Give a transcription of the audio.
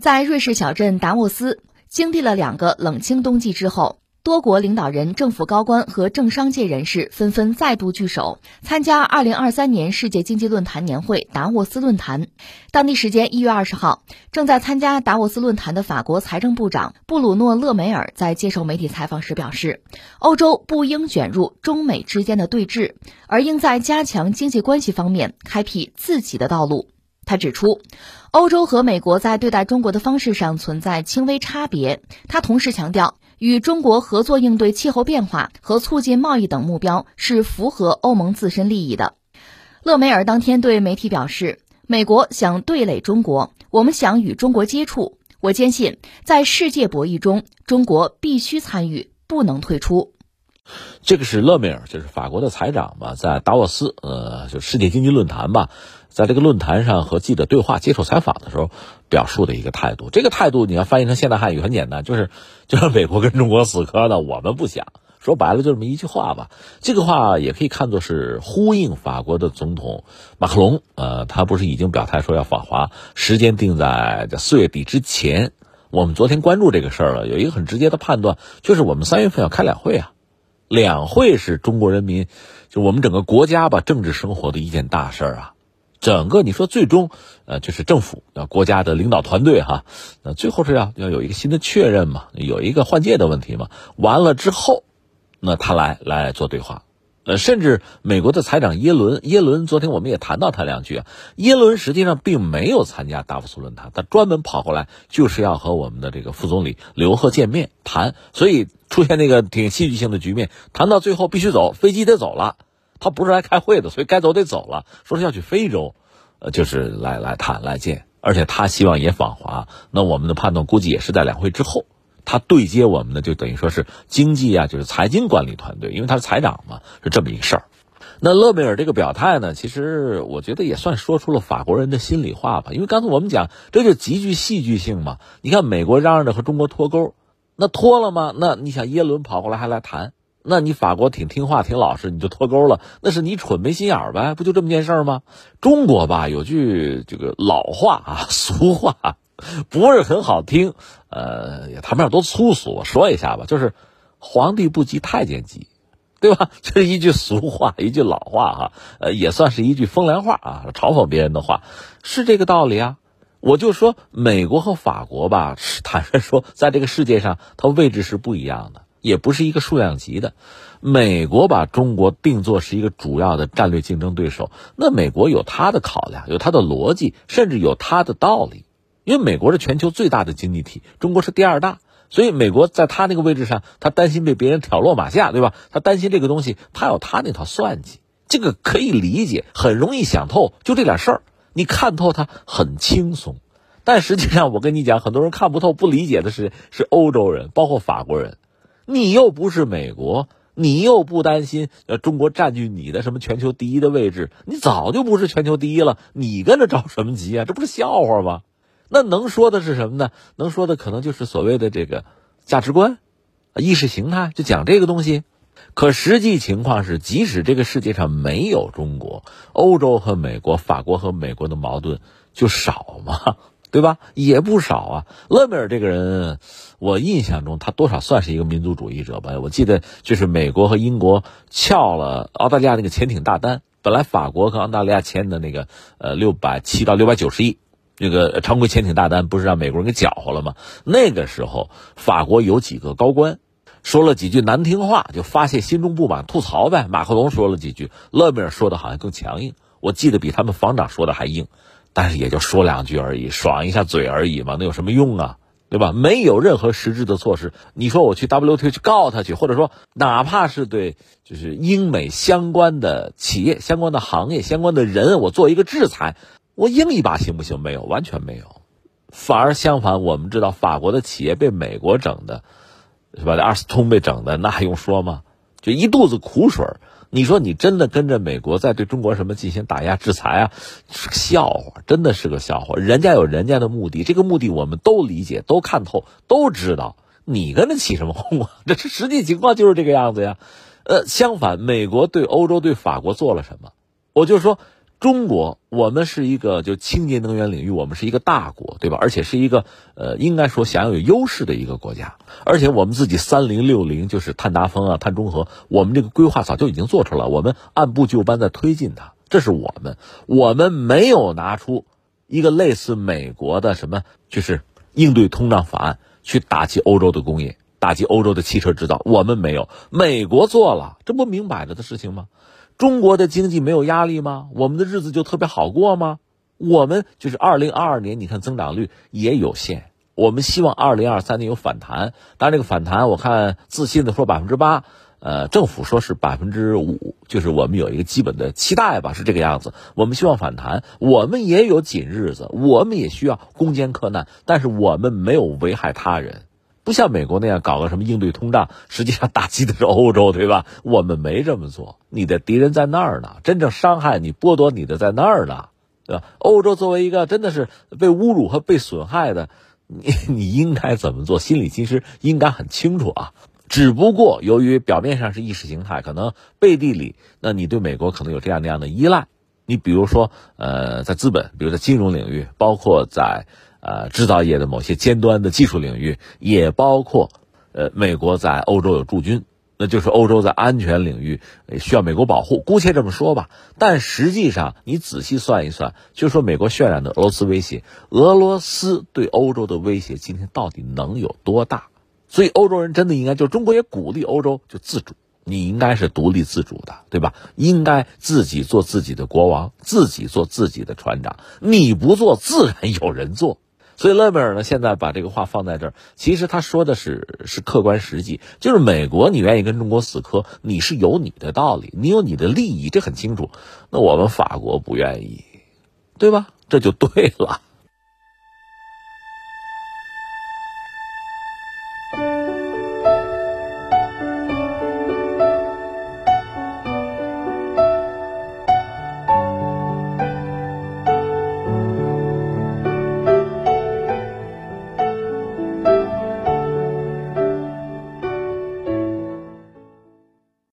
在瑞士小镇达沃斯，经历了两个冷清冬季之后，多国领导人、政府高官和政商界人士纷纷再度聚首，参加2023年世界经济论坛年会达沃斯论坛。当地时间1月20号，正在参加达沃斯论坛的法国财政部长布鲁诺·勒梅尔在接受媒体采访时表示，欧洲不应卷入中美之间的对峙，而应在加强经济关系方面开辟自己的道路。他指出，欧洲和美国在对待中国的方式上存在轻微差别。他同时强调，与中国合作应对气候变化和促进贸易等目标是符合欧盟自身利益的。勒梅尔当天对媒体表示，美国想对垒中国，我们想与中国接触。我坚信，在世界博弈中，中国必须参与，不能退出。这个是勒梅尔，就是法国的财长嘛，在达沃斯，呃，就世界经济论坛吧。在这个论坛上和记者对话、接受采访的时候，表述的一个态度。这个态度你要翻译成现代汉语很简单，就是就是美国跟中国死磕的，我们不想。说白了就这么一句话吧。这个话也可以看作是呼应法国的总统马克龙。呃，他不是已经表态说要访华，时间定在这四月底之前。我们昨天关注这个事儿了，有一个很直接的判断，就是我们三月份要开两会啊。两会是中国人民，就我们整个国家吧政治生活的一件大事儿啊。整个你说最终，呃，就是政府啊，国家的领导团队哈，那最后是要要有一个新的确认嘛，有一个换届的问题嘛。完了之后，那他来来做对话，呃，甚至美国的财长耶伦，耶伦昨天我们也谈到他两句啊。耶伦实际上并没有参加达沃斯论坛，他专门跑过来就是要和我们的这个副总理刘鹤见面谈，所以出现那个挺戏剧性的局面，谈到最后必须走，飞机得走了。他不是来开会的，所以该走得走了。说是要去非洲，呃，就是来来谈来见，而且他希望也访华。那我们的判断估计也是在两会之后，他对接我们的就等于说是经济啊，就是财经管理团队，因为他是财长嘛，是这么一个事儿。那勒梅尔这个表态呢，其实我觉得也算说出了法国人的心里话吧。因为刚才我们讲，这就极具戏剧性嘛。你看美国嚷嚷着和中国脱钩，那脱了吗？那你想耶伦跑过来还来谈？那你法国挺听话、挺老实，你就脱钩了，那是你蠢没心眼儿呗？不就这么件事儿吗？中国吧，有句这个老话啊，俗话，不是很好听，呃，也谈不上多粗俗，我说一下吧，就是皇帝不急太监急，对吧？这是一句俗话，一句老话哈，呃，也算是一句风凉话啊，嘲讽别人的话，是这个道理啊。我就说美国和法国吧，坦率说，在这个世界上，它位置是不一样的。也不是一个数量级的，美国把中国定作是一个主要的战略竞争对手，那美国有它的考量，有它的逻辑，甚至有它的道理。因为美国是全球最大的经济体，中国是第二大，所以美国在他那个位置上，他担心被别人挑落马下，对吧？他担心这个东西，他有他那套算计，这个可以理解，很容易想透，就这点事儿，你看透他很轻松。但实际上，我跟你讲，很多人看不透、不理解的是，是欧洲人，包括法国人。你又不是美国，你又不担心呃中国占据你的什么全球第一的位置，你早就不是全球第一了，你跟着着什么急啊？这不是笑话吗？那能说的是什么呢？能说的可能就是所谓的这个价值观、意识形态，就讲这个东西。可实际情况是，即使这个世界上没有中国，欧洲和美国、法国和美国的矛盾就少吗？对吧？也不少啊。勒梅尔这个人，我印象中他多少算是一个民族主义者吧。我记得就是美国和英国撬了澳大利亚那个潜艇大单，本来法国和澳大利亚签的那个呃六百七到六百九十亿那个常规潜艇大单，不是让美国人给搅和了吗？那个时候法国有几个高官说了几句难听话，就发泄心中不满，吐槽呗。马克龙说了几句，勒梅尔说的好像更强硬，我记得比他们防长说的还硬。但是也就说两句而已，爽一下嘴而已嘛，那有什么用啊？对吧？没有任何实质的措施。你说我去 WTO 去告他去，或者说哪怕是对就是英美相关的企业、相关的行业、相关的人，我做一个制裁，我硬一把行不行？没有，完全没有。反而相反，我们知道法国的企业被美国整的，是吧？阿斯通被整的，那还用说吗？就一肚子苦水。你说你真的跟着美国在对中国什么进行打压制裁啊？是个笑话，真的是个笑话。人家有人家的目的，这个目的我们都理解、都看透、都知道。你跟着起什么哄啊？这实际情况就是这个样子呀。呃，相反，美国对欧洲、对法国做了什么？我就说，中国，我们是一个就清洁能源领域，我们是一个大国，对吧？而且是一个呃，应该说享有优势的一个国家。而且我们自己三零六零就是碳达峰啊、碳中和，我们这个规划早就已经做出来，我们按部就班在推进它。这是我们，我们没有拿出一个类似美国的什么，就是应对通胀法案去打击欧洲的工业，打击欧洲的汽车制造。我们没有，美国做了，这不明摆着的事情吗？中国的经济没有压力吗？我们的日子就特别好过吗？我们就是二零二二年，你看增长率也有限。我们希望二零二三年有反弹，当然这个反弹，我看自信的说百分之八，呃，政府说是百分之五，就是我们有一个基本的期待吧，是这个样子。我们希望反弹，我们也有紧日子，我们也需要攻坚克难，但是我们没有危害他人。不像美国那样搞个什么应对通胀，实际上打击的是欧洲，对吧？我们没这么做，你的敌人在那儿呢，真正伤害你、剥夺你的在那儿呢，对吧？欧洲作为一个真的是被侮辱和被损害的，你 你应该怎么做？心里其实应该很清楚啊。只不过由于表面上是意识形态，可能背地里，那你对美国可能有这样那样的依赖。你比如说，呃，在资本，比如在金融领域，包括在。呃，制造业的某些尖端的技术领域，也包括，呃，美国在欧洲有驻军，那就是欧洲在安全领域需要美国保护，姑且这么说吧。但实际上，你仔细算一算，就说美国渲染的俄罗斯威胁，俄罗斯对欧洲的威胁今天到底能有多大？所以，欧洲人真的应该，就中国也鼓励欧洲就自主，你应该是独立自主的，对吧？应该自己做自己的国王，自己做自己的船长，你不做，自然有人做。所以勒梅尔呢，现在把这个话放在这儿，其实他说的是是客观实际，就是美国你愿意跟中国死磕，你是有你的道理，你有你的利益，这很清楚。那我们法国不愿意，对吧？这就对了。